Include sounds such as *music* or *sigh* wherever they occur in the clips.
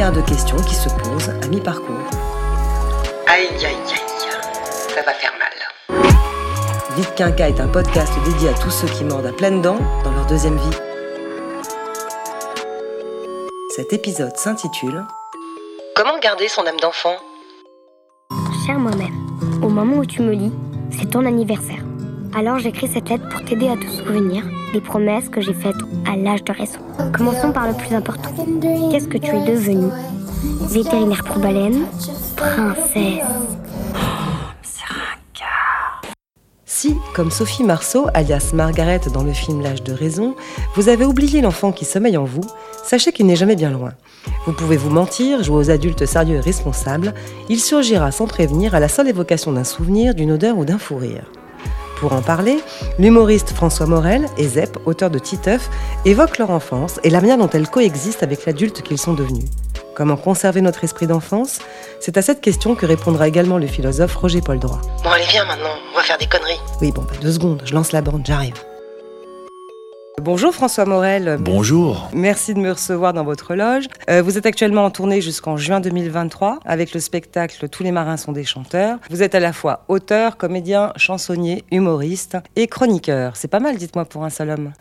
De questions qui se posent à mi-parcours. Aïe, aïe, aïe, ça va faire mal. Vite Quinca est un podcast dédié à tous ceux qui mordent à pleines dents dans leur deuxième vie. Cet épisode s'intitule Comment garder son âme d'enfant? Cher moi-même, au moment où tu me lis, c'est ton anniversaire. Alors j'écris cette lettre pour t'aider à te souvenir des promesses que j'ai faites à l'âge de raison. Commençons par le plus important. Qu'est-ce que tu es devenue? Vétérinaire pour baleine Princesse Si, comme Sophie Marceau, alias Margaret dans le film L'âge de raison, vous avez oublié l'enfant qui sommeille en vous, sachez qu'il n'est jamais bien loin. Vous pouvez vous mentir, jouer aux adultes sérieux et responsables, il surgira sans prévenir à la seule évocation d'un souvenir, d'une odeur ou d'un fou rire. Pour en parler, l'humoriste François Morel et Zep, auteur de Titeuf, évoquent leur enfance et la manière dont elle coexiste avec l'adulte qu'ils sont devenus. Comment conserver notre esprit d'enfance? C'est à cette question que répondra également le philosophe Roger Paul Droit. Bon, allez, viens maintenant, on va faire des conneries. Oui, bon, bah, deux secondes, je lance la bande, j'arrive. Bonjour François Morel. Bonjour. Merci de me recevoir dans votre loge. Euh, vous êtes actuellement en tournée jusqu'en juin 2023 avec le spectacle Tous les marins sont des chanteurs. Vous êtes à la fois auteur, comédien, chansonnier, humoriste et chroniqueur. C'est pas mal, dites-moi, pour un seul *laughs* homme.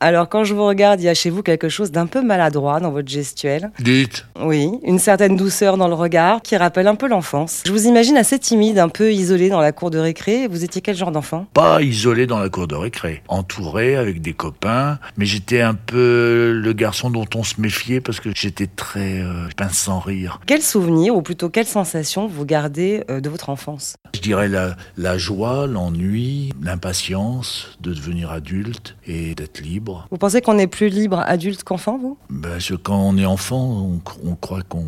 Alors quand je vous regarde, il y a chez vous quelque chose d'un peu maladroit dans votre gestuelle. Dites. Oui, une certaine douceur dans le regard qui rappelle un peu l'enfance. Je vous imagine assez timide, un peu isolé dans la cour de récré. Vous étiez quel genre d'enfant? Pas isolé dans la cour de récré, entouré avec des copains, mais j'étais un peu le garçon dont on se méfiait parce que j'étais très euh, pince sans rire. Quel souvenir, ou plutôt quelle sensation vous gardez euh, de votre enfance? Je dirais la, la joie, l'ennui, l'impatience de devenir adulte et d'être libre. Vous pensez qu'on est plus libre adulte qu'enfant, vous? Ben, parce que quand on est enfant, on, on croit qu'on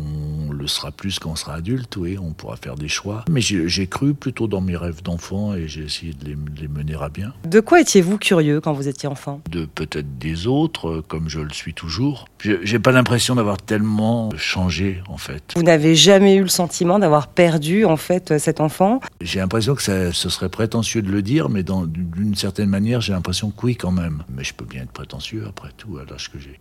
le sera plus quand on sera adulte, oui, on pourra faire des choix. Mais j'ai cru plutôt dans mes rêves d'enfant et j'ai essayé de les, de les mener à bien. De quoi étiez-vous curieux quand vous étiez enfant? De peut-être des autres, euh, comme je le suis toujours. Je- J'ai pas l'impression d'avoir tellement changé, en fait. Vous n'avez jamais eu le sentiment d'avoir perdu, en fait, euh, cet enfant? J'ai l'impression que ça, ce serait prétentieux de le dire, mais d'une certaine manière, j'ai l'impression que oui, quand même. Mais je peux bien prétentieux, après tout, à l'âge que j'ai.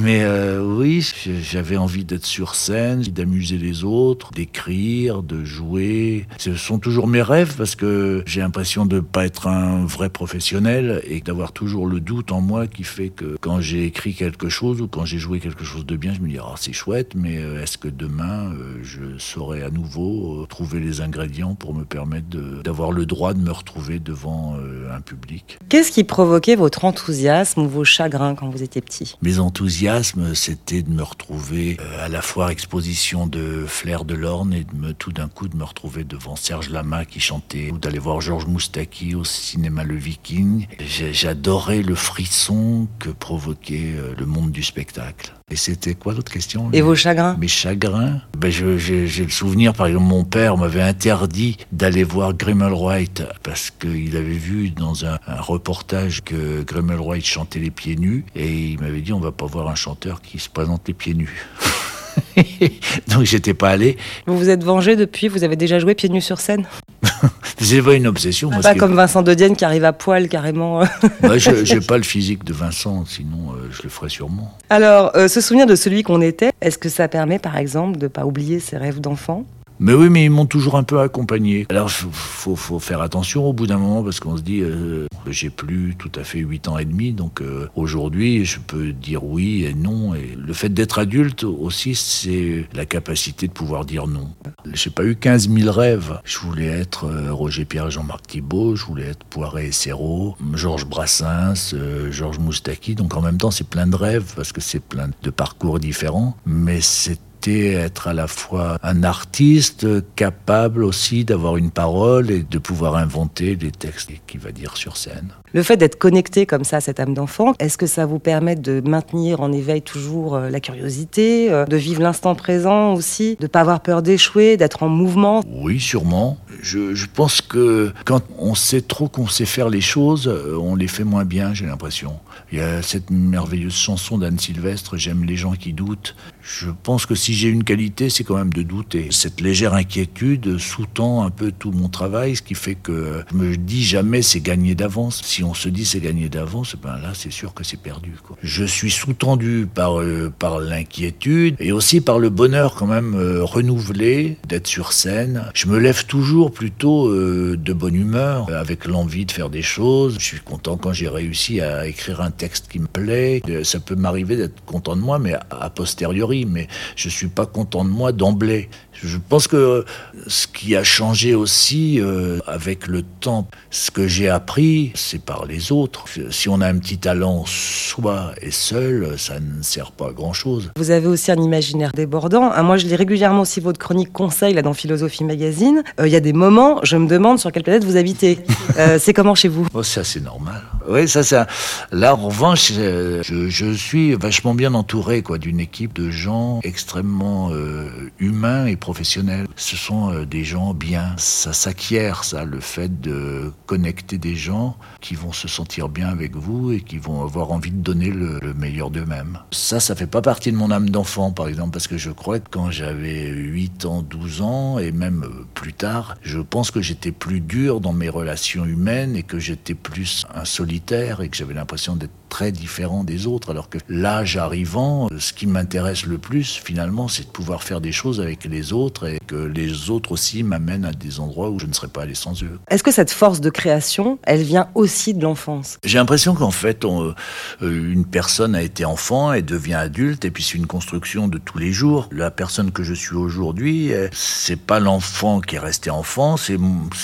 mais *laughs* euh, oui, j'avais envie d'être sur scène, d'amuser les autres, d'écrire, de jouer. Ce sont toujours mes rêves, parce que j'ai l'impression de pas être un vrai professionnel et d'avoir toujours le doute en moi qui fait que quand j'ai écrit quelque chose ou quand j'ai joué quelque chose de bien, je me dis, oh, c'est chouette, mais euh, est-ce que demain, euh, je saurai à nouveau trouver les ingrédients pour me permettre d'avoir le droit de me retrouver devant un public? Qu'est-ce qui provoquait votre enthousiasme ou vos chagrins quand vous étiez petit? Mes enthousiasmes, c'était de me retrouver euh, à la foire exposition de Flair de l'Orne et de me, tout d'un coup de me retrouver devant Serge Lama qui chantait ou d'aller voir Georges Moustaki au cinéma Le Viking. J'adorais le frisson que provoquait euh, le monde du spectacle. Et c'était quoi l'autre question Et vos chagrins? Mes chagrins? Ben J'ai j'ai le souvenir, par exemple, mon père m'avait interdit d'aller voir White parce qu'il avait vu dans un, un reportage que White chantait les pieds nus et il m'avait dit on va pas voir un chanteur qui se présente les pieds nus. *laughs* *laughs* Donc j'étais pas allé. Vous vous êtes vengé depuis Vous avez déjà joué pieds nus sur scène? *laughs* C'est pas une obsession. parce Pas que- comme Vincent de Dienne qui arrive à poil carrément. Ouais, *laughs* je- j'ai pas le physique de Vincent, sinon euh, je le ferais sûrement. Alors, euh, se souvenir de celui qu'on était, est-ce que ça permet par exemple de pas oublier ses rêves d'enfant? Mais oui, mais ils m'ont toujours un peu accompagné. Alors, faut, faut, faire attention au bout d'un moment parce qu'on se dit, euh, j'ai plus tout à fait 8 ans et demi, donc euh, aujourd'hui, je peux dire oui et non. Et le fait d'être adulte aussi, c'est la capacité de pouvoir dire non. J'ai pas eu 15 000 rêves. Je voulais être euh, Roger Pierre Jean-Marc Thibault, je voulais être Poiret et Serrault, Georges Brassens, euh, Georges Moustaki. Donc en même temps, c'est plein de rêves parce que c'est plein de parcours différents, mais c'est souhaité être à la fois un artiste capable aussi d'avoir une parole et de pouvoir inventer des textes qu'il va dire sur scène. Le fait d'être connecté comme ça à cette âme d'enfant, est-ce que ça vous permet de maintenir en éveil toujours euh, la curiosité, euh, de vivre l'instant présent aussi, de ne pas avoir peur d'échouer, d'être en mouvement? Oui, sûrement. Je, je, pense que quand on sait trop qu'on sait faire les choses, euh, on les fait moins bien, j'ai l'impression. Il y a cette merveilleuse chanson d'Anne Sylvestre, J'aime les gens qui doutent. Je pense que si j'ai une qualité, c'est quand même de douter. Cette légère inquiétude sous-tend un peu tout mon travail, ce qui fait que je me dis jamais c'est gagné d'avance. Si on se dit c'est gagné d'avance, ben là c'est sûr que c'est perdu. Je suis sous-tendu par, euh, par l'inquiétude et aussi par le bonheur quand même euh, renouvelé d'être sur scène. Je me lève toujours plutôt euh, de bonne humeur, avec l'envie de faire des choses. Je suis content quand j'ai réussi à écrire un texte qui me plaît. Ça peut m'arriver d'être content de moi, mais a posteriori. Mais je suis pas content de moi d'emblée. Je pense que ce qui a changé aussi euh, avec le temps, ce que j'ai appris, c'est par les autres. Si on a un petit talent soi et seul, ça ne sert pas à grand-chose. Vous avez aussi un imaginaire débordant. Ah, moi, je lis régulièrement aussi votre chronique conseil là, dans Philosophie Magazine. Euh, il y a des moments, je me demande sur quelle planète vous habitez. *laughs* Euh, c'est comment chez vous? Oh, Ça, c'est normal. Oui, ça, ça. Là, en revanche, je, je suis vachement bien entouré quoi, d'une équipe de gens extrêmement humains et professionnels. Ce sont euh, des gens bien. Ça s'acquiert, ça, le fait de connecter des gens qui vont se sentir bien avec vous et qui vont avoir envie de donner le, meilleur d'eux-mêmes. Ça, ça fait pas partie de mon âme d'enfant, par exemple, parce que je crois que quand j'avais 8 ans, 12 ans, et même euh, plus tard, je pense que j'étais plus dur dans mes relations humaines et que j'étais plus un solitaire et que j'avais l'impression d'être très différent des autres, alors que l'âge arrivant, ce qui m'intéresse le plus, finalement, c'est de pouvoir faire des choses avec les autres et que les autres aussi m'amènent à des endroits où je ne serais pas allé sans eux. Est-ce que cette force de création, elle vient aussi de l'enfance? J'ai l'impression qu'en fait, on, euh, une personne a été enfant et devient adulte, et puis c'est une construction de tous les jours. La personne que je suis aujourd'hui, euh, c'est pas l'enfant qui est resté enfant, c'est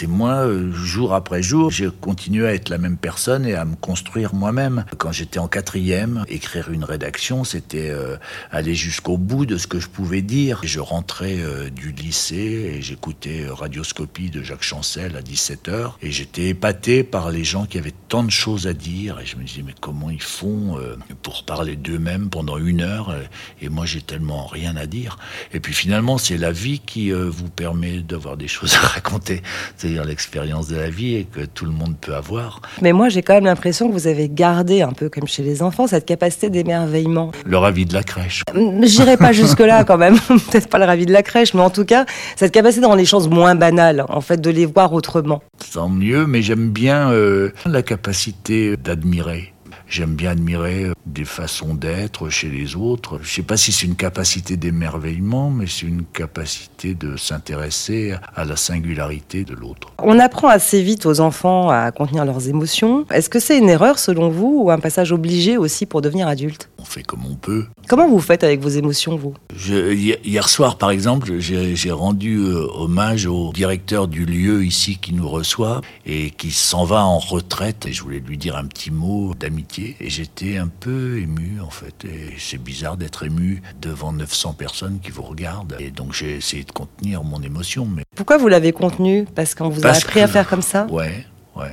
moi, euh, jour après jour, j'ai continué à être la même personne et à me construire moi-même. Quand j'étais en quatrième, écrire une rédaction, c'était euh, aller jusqu'au bout de ce que je pouvais dire. Je rentrais euh, du lycée et j'écoutais euh, Radioscopie de Jacques Chancel à 17h et j'étais épaté par les gens qui avaient tant de choses à dire et je me disais mais comment ils font pour parler d'eux-mêmes pendant une heure et moi j'ai tellement rien à dire. Et puis finalement c'est la vie qui vous permet d'avoir des *laughs* choses à raconter, c'est-à-dire l'expérience de la vie et que tout le monde peut avoir. Mais moi j'ai quand même l'impression que vous avez gardé un peu comme chez les enfants, cette capacité d'émerveillement. Le ravi de la crèche. J'irai pas *laughs* jusque-là quand même, *laughs* peut-être pas le ravi de la crèche, mais en tout cas, cette capacité dans les choses moins banales, en fait, de les voir autrement. Tant mieux, mais j'aime bien euh, la capacité d'admirer. J'aime bien admirer euh, des façons d'être chez les autres. Je ne sais pas si c'est une capacité d'émerveillement, mais c'est une capacité de s'intéresser à la singularité de l'autre. On apprend assez vite aux enfants à contenir leurs émotions. Est-ce que c'est une erreur selon vous ou un passage obligé aussi pour devenir adulte? On fait comme on peut. Comment vous faites avec vos émotions, vous? Hier soir, par exemple, j'ai rendu euh, hommage au directeur du lieu ici qui nous reçoit et qui s'en va en retraite. Et je voulais lui dire un petit mot d'amitié et j'étais un peu ému en fait. Et c'est bizarre d'être ému devant 900 personnes qui vous regardent. Et donc j'ai essayé de contenir mon émotion. Mais... Pourquoi vous l'avez contenu? Parce qu'on vous a appris à faire comme ça? Ouais, ouais.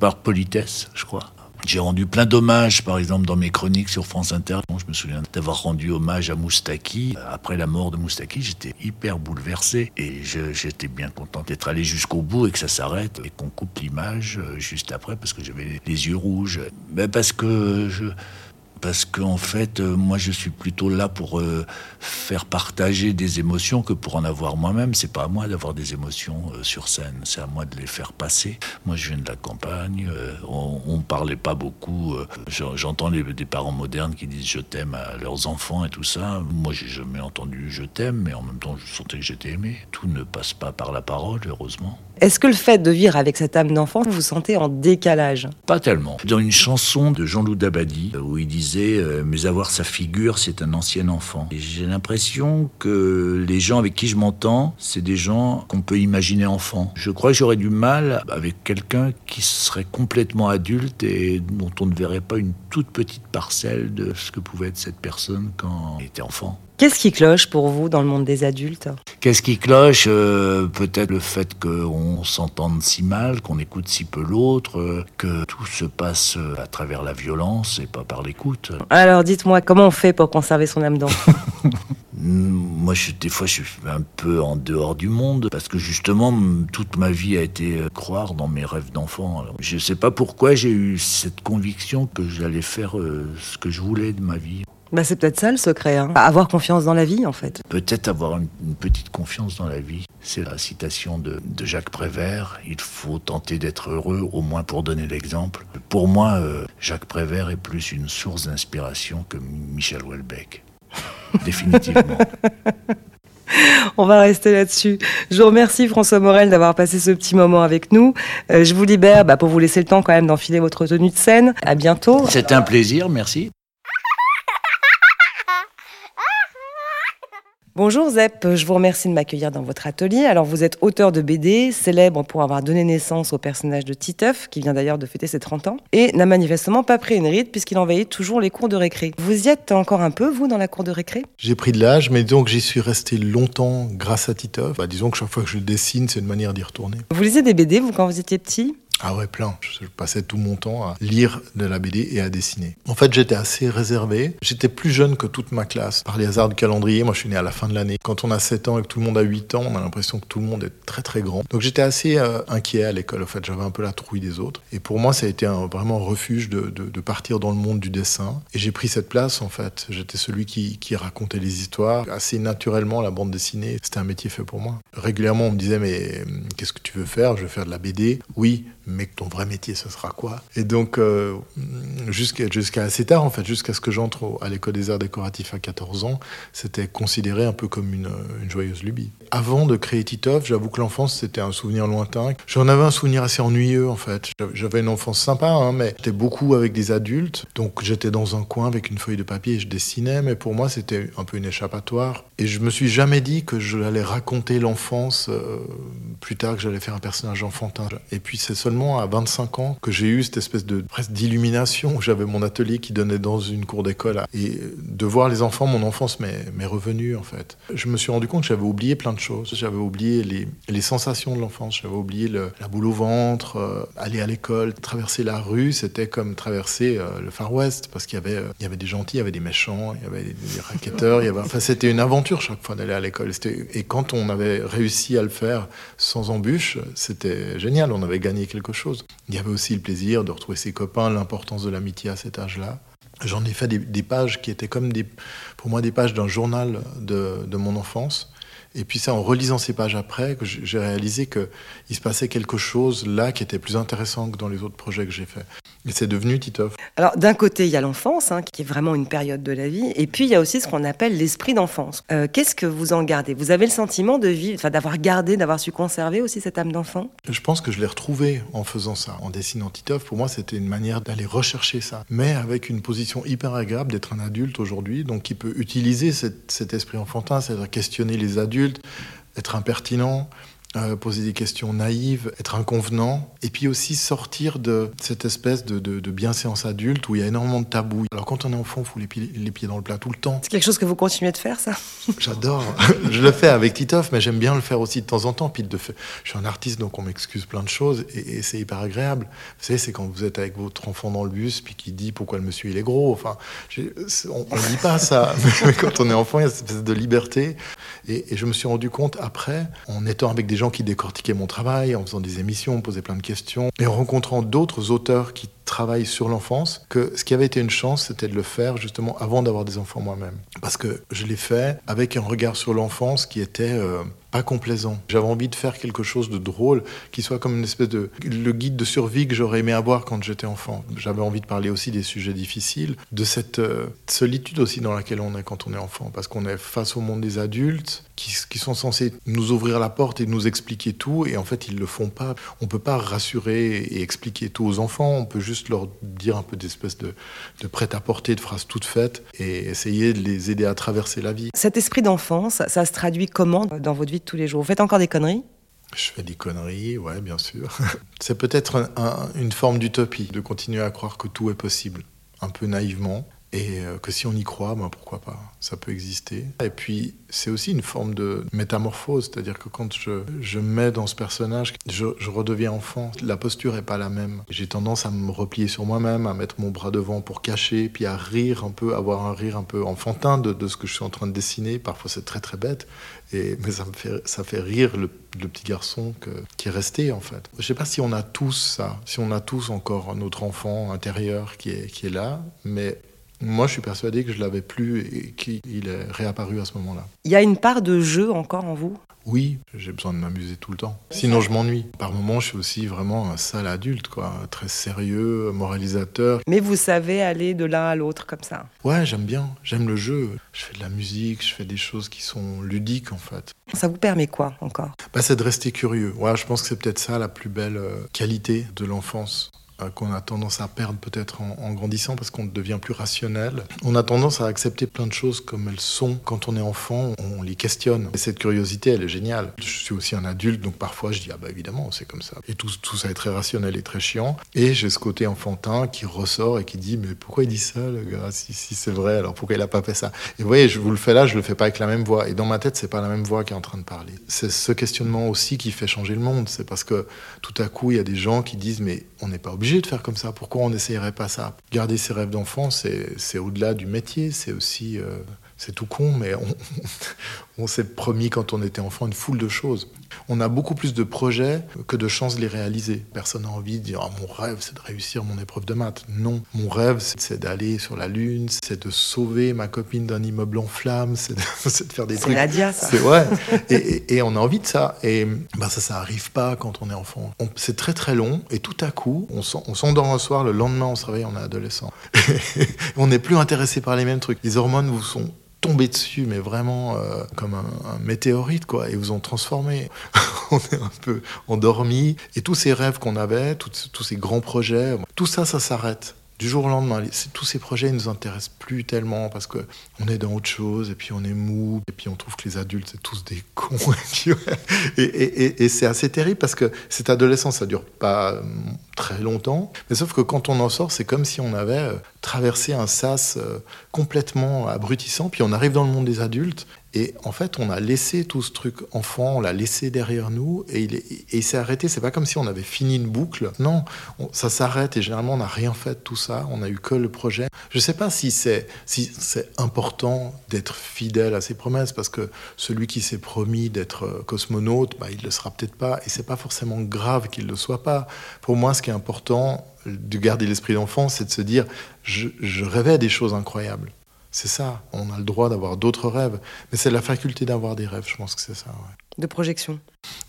Par politesse, je crois. J'ai rendu plein d'hommages, par exemple, dans mes chroniques sur France Inter. Je me souviens d'avoir rendu hommage à Moustaki. Après la mort de Moustaki, j'étais hyper bouleversé et j'étais bien content d'être allé jusqu'au bout et que ça s'arrête et qu'on coupe l'image euh, juste après parce que j'avais les yeux rouges. Mais parce que je, parce qu'en fait, euh, moi, je suis plutôt là pour euh, faire partager des émotions que pour en avoir moi-même. C'est pas à moi d'avoir des émotions euh, sur scène, c'est à moi de les faire passer. Moi, je viens de la campagne, on, on parlait pas beaucoup. J'entends des parents modernes qui disent je t'aime à leurs enfants et tout ça. Moi, j'ai jamais entendu je t'aime, mais en même temps, je sentais que j'étais aimé. Tout ne passe pas par la parole, heureusement. Est-ce que le fait de vivre avec cette âme d'enfant, vous vous sentez en décalage Pas tellement. Dans une chanson de Jean-Loup Dabadi, où il disait euh, Mais avoir sa figure, c'est un ancien enfant. j'ai l'impression que les gens avec qui je m'entends, c'est des gens qu'on peut imaginer enfants. Je crois que j'aurais du mal avec quelqu'un qui serait complètement adulte et dont on ne verrait pas une toute petite parcelle de ce que pouvait être cette personne quand il était enfant. Qu'est-ce qui cloche pour vous dans le monde des adultes Qu'est-ce qui cloche euh, Peut-être le fait qu'on s'entende si mal, qu'on écoute si peu l'autre, euh, que tout se passe euh, à travers la violence et pas par l'écoute. Alors dites-moi, comment on fait pour conserver son âme d'enfant? Moi, je, des fois, je suis un peu en dehors du monde parce que justement, toute ma vie a été croire dans mes rêves d'enfant. Je ne sais pas pourquoi j'ai eu cette conviction que j'allais faire ce que je voulais de ma vie. Bah, c'est peut-être ça le secret, hein. avoir confiance dans la vie en fait. Peut-être avoir une, petite confiance dans la vie. C'est la citation de, Jacques Prévert. Il faut tenter d'être heureux, au moins pour donner l'exemple. Pour moi, euh, Jacques Prévert est plus une source d'inspiration que Michel Houellebecq. *laughs* Définitivement. On va rester là-dessus. Je vous remercie François Morel d'avoir passé ce petit moment avec nous. Euh, je vous libère bah, pour vous laisser le temps quand même d'enfiler votre tenue de scène. À bientôt. C'était un plaisir, merci. Bonjour Zep, je vous remercie de m'accueillir dans votre atelier. Alors vous êtes auteur de BD, célèbre pour avoir donné naissance au personnage de Titeuf, qui vient d'ailleurs de fêter ses 30 ans, et n'a manifestement pas pris une ride puisqu'il envahit toujours les cours de récré. Vous y êtes encore un peu, vous, dans la cour de récré? J'ai pris de l'âge, mais donc j'y suis resté longtemps grâce à Titeuf. Bah, disons que chaque fois que je le dessine, c'est une manière d'y retourner. Vous lisez des BD, vous, quand vous étiez petit? Ah ouais, plein. Je passais tout mon temps à lire de la BD et à dessiner. En fait, j'étais assez réservé. J'étais plus jeune que toute ma classe. Par les hasards du calendrier, moi je suis né à la fin de l'année. Quand on a 7 ans et que tout le monde a 8 ans, on a l'impression que tout le monde est très très grand. Donc j'étais assez euh, inquiet à l'école. En fait, j'avais un peu la trouille des autres. Et pour moi, ça a été un, vraiment un refuge de, partir dans le monde du dessin. Et j'ai pris cette place en fait. J'étais celui qui, qui racontait les histoires. Assez naturellement, la bande dessinée, c'était un métier fait pour moi. Régulièrement, on me disait, mais hum, qu'est-ce que tu veux faire? Je veux faire de la BD. Oui, mais ton vrai métier, ce sera quoi? Et donc, euh, jusqu'à assez tard, en fait, jusqu'à ce que j'entre à l'école des arts décoratifs à 14 ans, c'était considéré un peu comme une, joyeuse lubie. Avant de créer Titov, j'avoue que l'enfance, c'était un souvenir lointain. J'en avais un souvenir assez ennuyeux, en fait. J'avais une enfance sympa, hein, mais j'étais beaucoup avec des adultes. Donc, j'étais dans un coin avec une feuille de papier et je dessinais, mais pour moi, c'était un peu une échappatoire. Et je me suis jamais dit que je allais raconter l'enfance euh, plus tard, que j'allais faire un personnage enfantin. Et puis, c'est seulement à 25 ans que j'ai eu cette espèce de presque d'illumination. J'avais mon atelier qui donnait dans une cour d'école et de voir les enfants, mon enfance m'est revenue en fait. Je me suis rendu compte que j'avais oublié plein de choses. J'avais oublié les, les, sensations de l'enfance. J'avais oublié la boule au ventre, euh, aller à l'école, traverser la rue. C'était comme traverser euh, le Far West parce qu'il y avait, euh, y avait des gentils, il y avait des méchants, il y avait des, des Il y avait... Enfin, c'était une aventure chaque fois d'aller à l'école. Et quand on avait réussi à le faire sans embûche, c'était génial. On avait gagné quelque Il y avait aussi le plaisir de retrouver ses copains, l'importance de l'amitié à cet âge-là. J'en ai fait des, pages qui étaient comme pour moi des pages d'un journal de, mon enfance. Et puis ça, en relisant ces pages après, que j'ai réalisé qu'il se passait quelque chose là qui était plus intéressant que dans les autres projets que j'ai faits. Et c'est devenu Titoff. Alors d'un côté, il y a l'enfance, hein, qui est vraiment une période de la vie, et puis il y a aussi ce qu'on appelle l'esprit d'enfance. Euh, qu'est-ce que vous en gardez? Vous avez le sentiment de vivre, enfin d'avoir gardé, d'avoir su conserver aussi cette âme d'enfant? Je pense que je l'ai retrouvé en faisant ça, en dessinant Titoff. Pour moi, c'était une manière d'aller rechercher ça, mais avec une position hyper agréable d'être un adulte aujourd'hui, donc qui peut utiliser cet esprit enfantin, c'est-à-dire questionner les adultes, être impertinent, euh, poser des questions naïves, être inconvenant, et puis aussi sortir de cette espèce de, de, bienséance adulte où il y a énormément de tabous. Alors quand on est enfant, on fout les pieds, les pieds dans le plat tout le temps. C'est quelque chose que vous continuez de faire, ça? *laughs* J'adore. *laughs* je le fais avec Titoff, mais j'aime bien le faire aussi de temps en temps. Puis de Je suis un artiste, donc on m'excuse plein de choses, et, c'est hyper agréable. Vous savez, c'est quand vous êtes avec votre enfant dans le bus, puis qui dit pourquoi le monsieur il est gros. Enfin, on ne dit pas ça, *laughs* mais quand on est enfant, il y a cette espèce de liberté. Et, et je me suis rendu compte après, en étant avec des gens qui décortiquaient mon travail, en faisant des émissions, on posait plein de questions, et en rencontrant d'autres auteurs qui travaillent sur l'enfance, que ce qui avait été une chance, c'était de le faire justement avant d'avoir des enfants moi-même. Parce que je l'ai fait avec un regard sur l'enfance qui était... Euh, pas complaisant. J'avais envie de faire quelque chose de drôle, qui soit comme une espèce de le guide de survie que j'aurais aimé avoir quand j'étais enfant. J'avais envie de parler aussi des sujets difficiles, de cette euh, solitude aussi dans laquelle on est quand on est enfant, parce qu'on est face au monde des adultes qui, sont censés nous ouvrir la porte et nous expliquer tout, et en fait ils le font pas. On peut pas rassurer et expliquer tout aux enfants, on peut juste leur dire un peu d'espèce de, de prêt-à-porter, de phrases toutes faites, et essayer de les aider à traverser la vie. Cet esprit d'enfance, ça se traduit comment dans votre vie tous les jours. Vous faites encore des conneries? Je fais des conneries, ouais, bien sûr. *laughs* C'est peut-être une forme d'utopie de continuer à croire que tout est possible, un peu naïvement, Et euh, que si on y croit, ben pourquoi pas Ça peut exister. Et puis, c'est aussi une forme de métamorphose, c'est-à-dire que quand je, je mets dans ce personnage, je, redeviens enfant. La posture est pas la même. J'ai tendance à me replier sur moi-même, à mettre mon bras devant pour cacher, puis à rire un peu, avoir un rire un peu enfantin de, de ce que je suis en train de dessiner. Parfois, c'est très très bête, et, mais ça me fait, ça fait rire le, petit garçon qui est resté en fait. Je sais pas si on a tous ça, si on a tous encore notre enfant intérieur qui est, qui est là, mais moi, je suis persuadé que je l'avais plus et qu'il est réapparu à ce moment-là. Il y a une part de jeu encore en vous? Oui, j'ai besoin de m'amuser tout le temps. Sinon, je m'ennuie. Par moments, je suis aussi vraiment un sale adulte, quoi. Très sérieux, moralisateur. Mais vous savez aller de l'un à l'autre comme ça Ouais, j'aime bien. J'aime le jeu. Je fais de la musique, je fais des choses qui sont ludiques, en fait. Ça vous permet quoi encore? Bah, C'est de rester curieux. Ouais, je pense que c'est peut-être ça la plus belle euh, qualité de l'enfance qu'on a tendance à perdre peut-être en, grandissant parce qu'on devient plus rationnel. On a tendance à accepter plein de choses comme elles sont. Quand on est enfant, on les questionne. Et cette curiosité, elle est géniale. Je suis aussi un adulte, donc parfois je dis, ah bah évidemment, c'est comme ça. Et tout, tout ça est très rationnel et très chiant. Et j'ai ce côté enfantin qui ressort et qui dit, mais pourquoi il dit ça, le gars Si, si c'est vrai, alors pourquoi il a pas fait ça? Et vous voyez, je vous le fais là, je le fais pas avec la même voix. Et dans ma tête, c'est pas la même voix qui est en train de parler. C'est ce questionnement aussi qui fait changer le monde. C'est parce que tout à coup, il y a des gens qui disent, mais on n'est pas obligé de faire comme ça. Pourquoi on n'essayerait pas ça? Garder ses rêves d'enfant, c'est au-delà du métier. C'est aussi, euh, c'est tout con, mais on, on s'est promis quand on était enfant une foule de choses. On a beaucoup plus de projets que de chances de les réaliser. Personne n'a envie de dire ah, mon rêve, c'est de réussir mon épreuve de maths. Non, mon rêve, c'est d'aller sur la lune, c'est de sauver ma copine d'un immeuble en flammes, c'est de, *laughs* de, faire des C'est trucs. Nadia, ça. C'est ouais. et, et, et, on a envie de ça. Et bah, ça, ça arrive pas quand on est enfant. C'est très très long. Et tout à coup, on s'endort un soir, le lendemain, on se réveille, on est adolescent. *laughs* on n'est plus intéressé par les mêmes trucs. Les hormones vous sont tombé dessus, mais vraiment euh, comme un, météorite, quoi, et vous ont transformé. *laughs* on est un peu endormi, et tous ces rêves qu'on avait, tous, ces grands projets, tout ça, ça s'arrête. Du jour au lendemain, tous ces projets ne nous intéressent plus tellement parce que on est dans autre chose et puis on est mou et puis on trouve que les adultes c'est tous des cons *laughs* et, et, et, et c'est assez terrible parce que cette adolescence ça dure pas très longtemps mais sauf que quand on en sort c'est comme si on avait traversé un sas complètement abrutissant puis on arrive dans le monde des adultes et en fait, on a laissé tout ce truc enfant, on l'a laissé derrière nous et il, s'est arrêté. C'est pas comme si on avait fini une boucle. Non, on, ça s'arrête et généralement, on n'a rien fait de tout ça. On a eu que le projet. Je sais pas si c'est si important d'être fidèle à ses promesses parce que celui qui s'est promis d'être cosmonaute, bah, il le sera peut-être pas. Et c'est pas forcément grave qu'il le soit pas. Pour moi, ce qui est important de garder l'esprit d'enfant, c'est de se dire je, je rêvais des choses incroyables. C'est ça, on a le droit d'avoir d'autres rêves. Mais c'est la faculté d'avoir des rêves, je pense que c'est ça. Ouais. De projection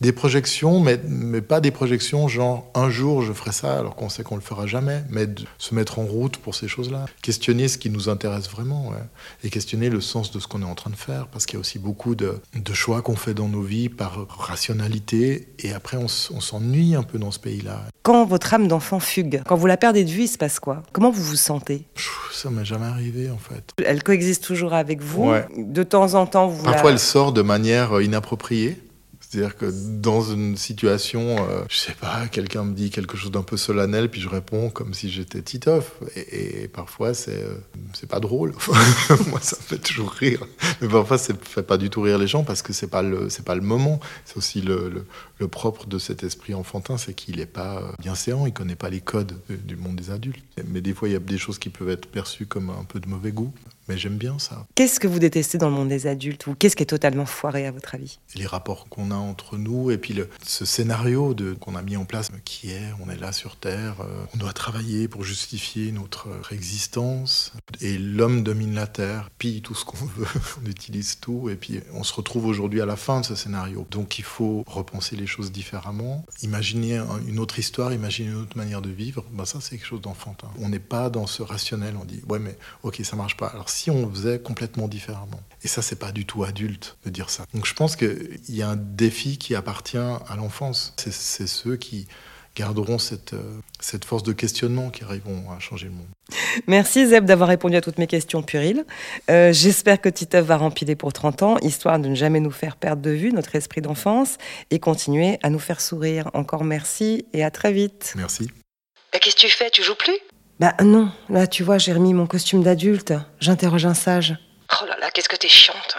Des projections, mais, mais pas des projections genre un jour je ferai ça alors qu'on sait qu'on le fera jamais, mais de se mettre en route pour ces choses-là. Questionner ce qui nous intéresse vraiment ouais. et questionner le sens de ce qu'on est en train de faire parce qu'il y a aussi beaucoup de, de choix qu'on fait dans nos vies par rationalité et après on, on s'ennuie un peu dans ce pays-là. Quand votre âme d'enfant fugue, quand vous la perdez de vue, il se passe quoi? Comment vous vous sentez? Ça m'est jamais arrivé en fait. Elle coexiste toujours avec vous. Ouais. De temps en temps, vous Parfois la... elle sort de manière inappropriée. C'est-à-dire que dans une situation, euh, je sais pas, quelqu'un me dit quelque chose d'un peu solennel, puis je réponds comme si j'étais Titoff. Et, et parfois, c'est euh, c'est pas drôle. *laughs* Moi, ça me fait toujours rire. Mais parfois, ça fait pas du tout rire les gens parce que c'est pas le c'est pas le moment. C'est aussi le, le, le, propre de cet esprit enfantin, c'est qu'il est pas bienséant, il connaît pas les codes du monde des adultes. Mais des fois, il y a des choses qui peuvent être perçues comme un peu de mauvais goût. Mais j'aime bien ça. Qu'est-ce que vous détestez dans le monde des adultes ou qu'est-ce qui est totalement foiré à votre avis? Les rapports qu'on a entre nous et puis le, ce scénario qu'on a mis en place qui est on est là sur Terre, euh, on doit travailler pour justifier notre existence et l'homme domine la Terre, pille tout ce qu'on *laughs* veut, on utilise tout et puis on se retrouve aujourd'hui à la fin de ce scénario. Donc il faut repenser les choses différemment, imaginer une autre histoire, imaginer une autre manière de vivre. Ben ça c'est quelque chose d'enfantin. On n'est pas dans ce rationnel, on dit ouais mais ok ça marche pas. Alors si on faisait complètement différemment. Et ça, c'est pas du tout adulte de dire ça. Donc je pense qu'il y a un défi qui appartient à l'enfance. C'est ceux qui garderont cette, euh, cette force de questionnement qui arriveront à changer le monde. Merci Zeb d'avoir répondu à toutes mes questions puriles. Euh, J'espère que Titeuf va rempiler pour 30 ans, histoire de ne jamais nous faire perdre de vue notre esprit d'enfance et continuer à nous faire sourire. Encore merci et à très vite. Merci. Bah, Qu'est-ce que tu fais? Tu joues plus? Bah non, là tu vois, j'ai remis mon costume d'adulte. J'interroge un sage. Oh là là, qu'est-ce que t'es chiante.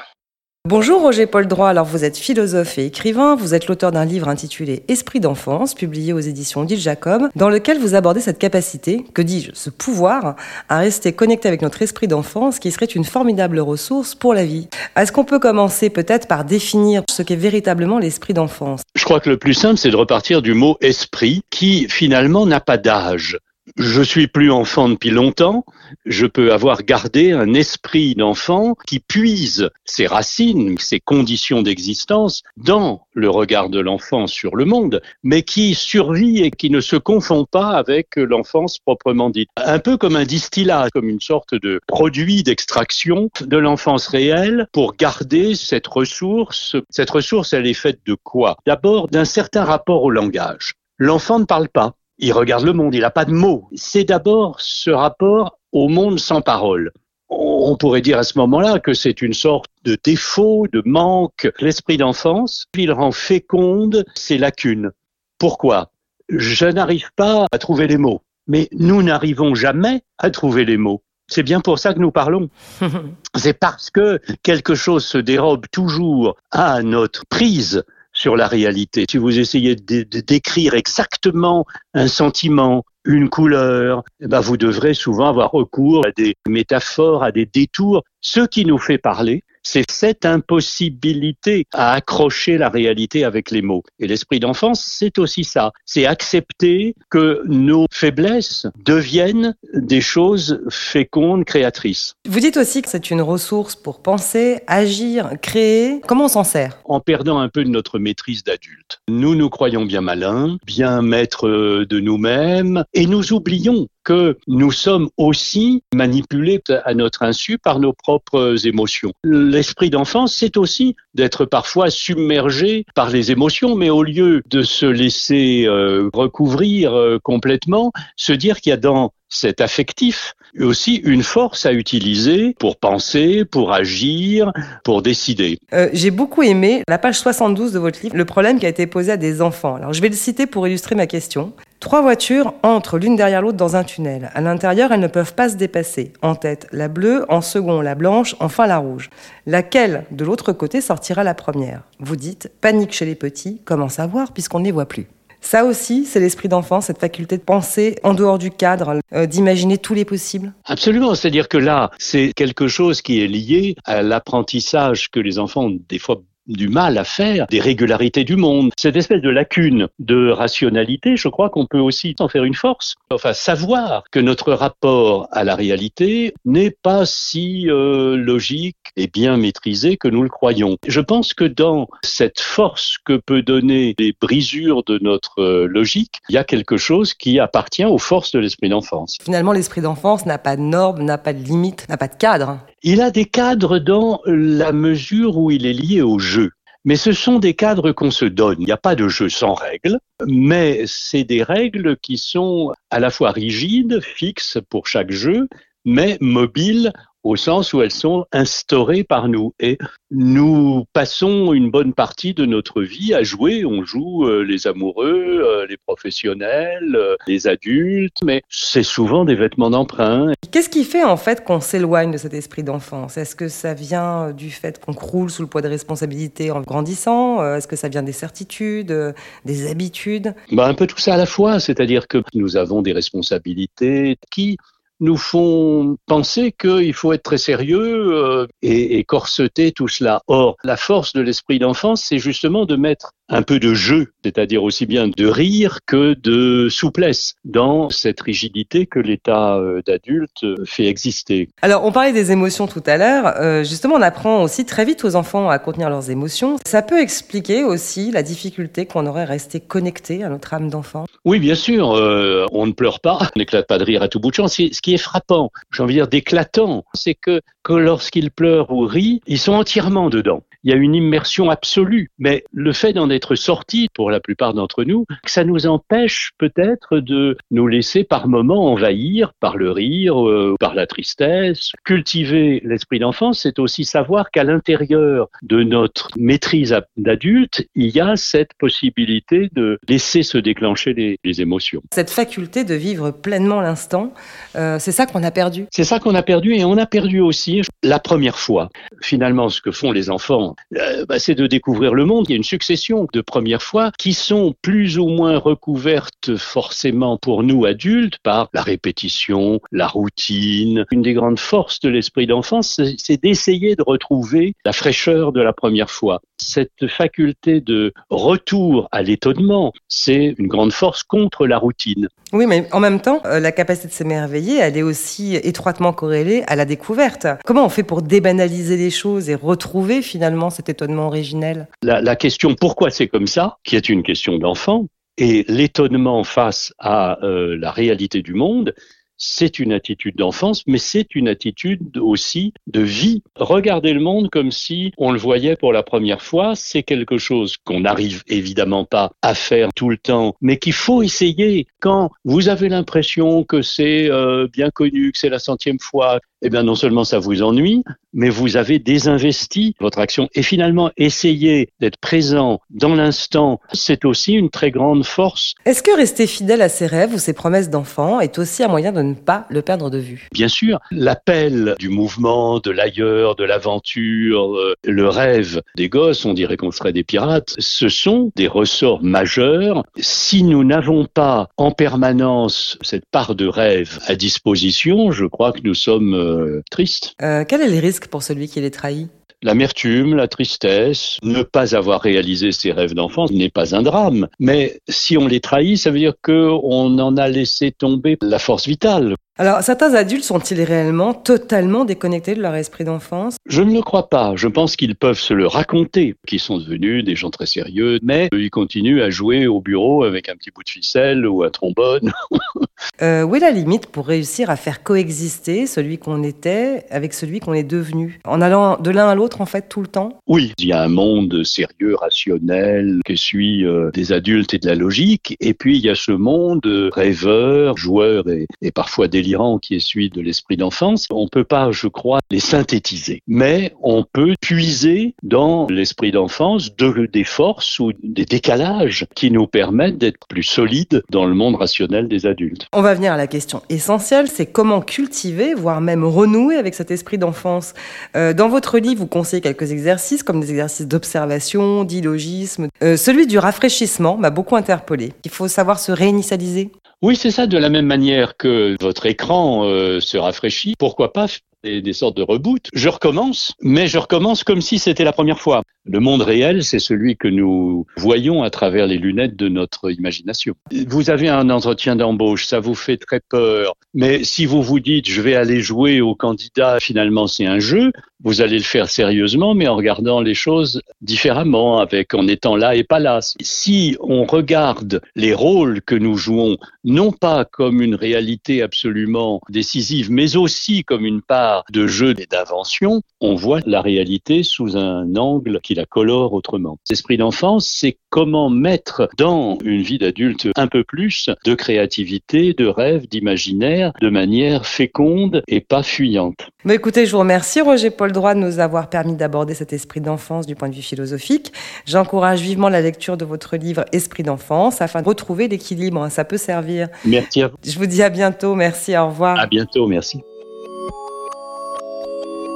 Bonjour Roger Paul Droit, alors vous êtes philosophe et écrivain, vous êtes l'auteur d'un livre intitulé Esprit d'enfance, publié aux éditions d'Île Jacob, dans lequel vous abordez cette capacité, que dis-je, ce pouvoir, à rester connecté avec notre esprit d'enfance qui serait une formidable ressource pour la vie. Est-ce qu'on peut commencer peut-être par définir ce qu'est véritablement l'esprit d'enfance? Je crois que le plus simple, c'est de repartir du mot esprit, qui finalement n'a pas d'âge je suis plus enfant depuis longtemps, je peux avoir gardé un esprit d'enfant qui puise ses racines, ses conditions d'existence dans le regard de l'enfant sur le monde, mais qui survit et qui ne se confond pas avec l'enfance proprement dite. Un peu comme un distillat, comme une sorte de produit d'extraction de l'enfance réelle pour garder cette ressource. Cette ressource, elle est faite de quoi? D'abord d'un certain rapport au langage. L'enfant ne parle pas il regarde le monde, il n'a pas de mots. C'est d'abord ce rapport au monde sans parole. On pourrait dire à ce moment-là que c'est une sorte de défaut, de manque. L'esprit d'enfance, il rend féconde ses lacunes. Pourquoi? Je n'arrive pas à trouver les mots. Mais nous n'arrivons jamais à trouver les mots. C'est bien pour ça que nous parlons. *laughs* C'est parce que quelque chose se dérobe toujours à notre prise sur la réalité. Si vous essayez de, décrire exactement un sentiment, une couleur, eh ben vous devrez souvent avoir recours à des métaphores, à des détours. Ce qui nous fait parler, c'est cette impossibilité à accrocher la réalité avec les mots. Et l'esprit d'enfance, c'est aussi ça. C'est accepter que nos faiblesses deviennent des choses fécondes, créatrices. Vous dites aussi que c'est une ressource pour penser, agir, créer. Comment on s'en sert? En perdant un peu de notre maîtrise d'adulte. Nous nous croyons bien malins, bien maîtres de nous-mêmes, et nous oublions que nous sommes aussi manipulés à notre insu par nos propres émotions. L'esprit d'enfance, c'est aussi d'être parfois submergé par les émotions, mais au lieu de se laisser euh, recouvrir euh, complètement, se dire qu'il y a dans cet affectif aussi une force à utiliser pour penser, pour agir, pour décider. Euh, J'ai beaucoup aimé la page 72 de votre livre, le problème qui a été posé à des enfants. Alors je vais le citer pour illustrer ma question. Trois voitures entrent l'une derrière l'autre dans un tunnel. À l'intérieur, elles ne peuvent pas se dépasser. En tête, la bleue, en second, la blanche, enfin la rouge. Laquelle, de l'autre côté, sortira la première? Vous dites, panique chez les petits, comment savoir puisqu'on ne les voit plus? Ça aussi, c'est l'esprit d'enfant, cette faculté de penser en dehors du cadre, euh, d'imaginer tous les possibles. Absolument, c'est-à-dire que là, c'est quelque chose qui est lié à l'apprentissage que les enfants ont des fois du mal à faire des régularités du monde. Cette espèce de lacune de rationalité, je crois qu'on peut aussi en faire une force. Enfin, savoir que notre rapport à la réalité n'est pas si euh, logique et bien maîtrisé que nous le croyons. Je pense que dans cette force que peut donner les brisures de notre euh, logique, il y a quelque chose qui appartient aux forces de l'esprit d'enfance. Finalement, l'esprit d'enfance n'a pas de normes, n'a pas de limites, n'a pas de cadre. Il a des cadres dans la mesure où il est lié au jeu. Mais ce sont des cadres qu'on se donne. Il n'y a pas de jeu sans règles, mais c'est des règles qui sont à la fois rigides, fixes pour chaque jeu, mais mobiles au sens où elles sont instaurées par nous. Et nous passons une bonne partie de notre vie à jouer. On joue euh, les amoureux, euh, les professionnels, euh, les adultes, mais c'est souvent des vêtements d'emprunt. Qu'est-ce qui fait en fait qu'on s'éloigne de cet esprit d'enfance? Est-ce que ça vient du fait qu'on croule sous le poids des responsabilités en grandissant? Est-ce que ça vient des certitudes, des habitudes? Bah, Un peu tout ça à la fois, c'est-à-dire que nous avons des responsabilités qui nous font penser qu'il faut être très sérieux euh, et, et, corseter tout cela. Or, la force de l'esprit d'enfance, c'est justement de mettre un peu de jeu, c'est-à-dire aussi bien de rire que de souplesse dans cette rigidité que l'état euh, d'adulte fait exister. Alors, on parlait des émotions tout à l'heure. Euh, justement, on apprend aussi très vite aux enfants à contenir leurs émotions. Ça peut expliquer aussi la difficulté qu'on aurait à rester connecté à notre âme d'enfant. Oui, bien sûr. Euh, on ne pleure pas, on n'éclate pas de rire à tout bout de champ. Ce qui est frappant, j'ai envie de dire d'éclatant, c'est que, que lorsqu'ils pleurent ou rient, ils sont entièrement dedans. Il y a une immersion absolue. Mais le fait d'en être sorti, pour la plupart d'entre nous, ça nous empêche peut-être de nous laisser par moments envahir par le rire, euh, par la tristesse. Cultiver l'esprit d'enfance, c'est aussi savoir qu'à l'intérieur de notre maîtrise d'adulte, il y a cette possibilité de laisser se déclencher les, les émotions. Cette faculté de vivre pleinement l'instant, euh, c'est ça qu'on a perdu. C'est ça qu'on a perdu et on a perdu aussi la première fois. Finalement, ce que font les enfants, euh, bah, c'est de découvrir le monde. Il y a une succession de premières fois qui sont plus ou moins recouvertes forcément pour nous adultes par la répétition, la routine. Une des grandes forces de l'esprit d'enfance, c'est d'essayer de retrouver la fraîcheur de la première fois. Cette faculté de retour à l'étonnement, c'est une grande force contre la routine. Oui, mais en même temps, euh, la capacité de s'émerveiller, elle est aussi étroitement corrélée à la découverte. Comment on fait pour débanaliser les choses et retrouver finalement cet étonnement originel la, question pourquoi c'est comme ça, qui est une question d'enfant, et l'étonnement face à euh, la réalité du monde, c'est une attitude d'enfance, mais c'est une attitude aussi de vie. Regarder le monde comme si on le voyait pour la première fois, c'est quelque chose qu'on n'arrive évidemment pas à faire tout le temps, mais qu'il faut essayer. Quand vous avez l'impression que c'est euh, bien connu, que c'est la centième fois, eh bien non seulement ça vous ennuie, mais vous avez désinvesti votre action. Et finalement, essayer d'être présent dans l'instant, c'est aussi une très grande force. Est-ce que rester fidèle à ses rêves ou ses promesses d'enfant est aussi un moyen de ne pas le perdre de vue? Bien sûr, l'appel du mouvement, de l'ailleurs, de l'aventure, euh, le rêve des gosses, on dirait qu'on serait des pirates, ce sont des ressorts majeurs. Si nous n'avons pas en permanence cette part de rêve à disposition, je crois que nous sommes euh, triste. Euh, quel est le risque pour celui qui les trahit? L'amertume, la tristesse, ne pas avoir réalisé ses rêves d'enfance n'est pas un drame. Mais si on les trahit, ça veut dire qu'on en a laissé tomber la force vitale. Alors, certains adultes sont-ils réellement totalement déconnectés de leur esprit d'enfance? Je ne le crois pas. Je pense qu'ils peuvent se le raconter, qu'ils sont devenus des gens très sérieux, mais ils continuent à jouer au bureau avec un petit bout de ficelle ou un trombone. *laughs* euh, où est la limite pour réussir à faire coexister celui qu'on était avec celui qu'on est devenu? En allant de l'un à l'autre, en fait, tout le temps? Oui, il y a un monde sérieux, rationnel, qui suit euh, des adultes et de la logique, et puis il y a ce monde rêveur, joueur et, et parfois délirant qui est celui de l'esprit d'enfance, on peut pas, je crois, les synthétiser. Mais on peut puiser dans l'esprit d'enfance de, des forces ou des décalages qui nous permettent d'être plus solides dans le monde rationnel des adultes. On va venir à la question essentielle, c'est comment cultiver, voire même renouer avec cet esprit d'enfance. Euh, dans votre livre, vous conseillez quelques exercices, comme des exercices d'observation, d'illogisme. Euh, celui du rafraîchissement m'a beaucoup interpellé. Il faut savoir se réinitialiser. Oui, c'est ça, de la même manière que votre écran euh, se rafraîchit, pourquoi pas des, des, sortes de reboot. Je recommence, mais je recommence comme si c'était la première fois. Le monde réel, c'est celui que nous voyons à travers les lunettes de notre imagination. Vous avez un entretien d'embauche, ça vous fait très peur, mais si vous vous dites je vais aller jouer au candidat, finalement c'est un jeu, vous allez le faire sérieusement, mais en regardant les choses différemment, avec en étant là et pas là. Si on regarde les rôles que nous jouons, non pas comme une réalité absolument décisive, mais aussi comme une part de jeu et d'invention, on voit la réalité sous un angle qui la colore autrement. L'esprit d'enfance, c'est comment mettre dans une vie d'adulte un peu plus de créativité, de rêve, d'imaginaire, de manière féconde et pas fuyante. Mais écoutez, je vous remercie Roger Paul Droit de nous avoir permis d'aborder cet esprit d'enfance du point de vue philosophique. J'encourage vivement la lecture de votre livre Esprit d'enfance afin de retrouver l'équilibre. Ça peut servir. Merci à vous. Je vous dis à bientôt. Merci. Au revoir. À bientôt. Merci.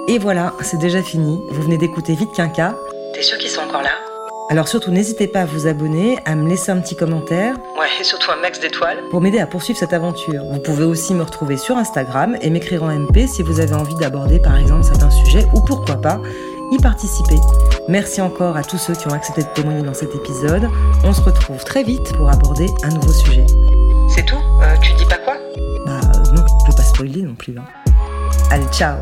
Et voilà, c'est déjà fini. Vous venez d'écouter Vite Quinca. T'es sûr qu'ils sont encore là? Alors surtout, n'hésitez pas à vous abonner, à me laisser un petit commentaire. Ouais, et surtout un max d'étoiles. Pour m'aider à poursuivre cette aventure. Vous pouvez aussi me retrouver sur Instagram et m'écrire en MP si vous avez envie d'aborder par exemple certains sujets ou pourquoi pas y participer. Merci encore à tous ceux qui ont accepté de témoigner dans cet épisode. On se retrouve très vite pour aborder un nouveau sujet. C'est tout? Euh, Tu dis pas quoi? Bah non, je veux pas spoiler non plus. Hein. Allez, ciao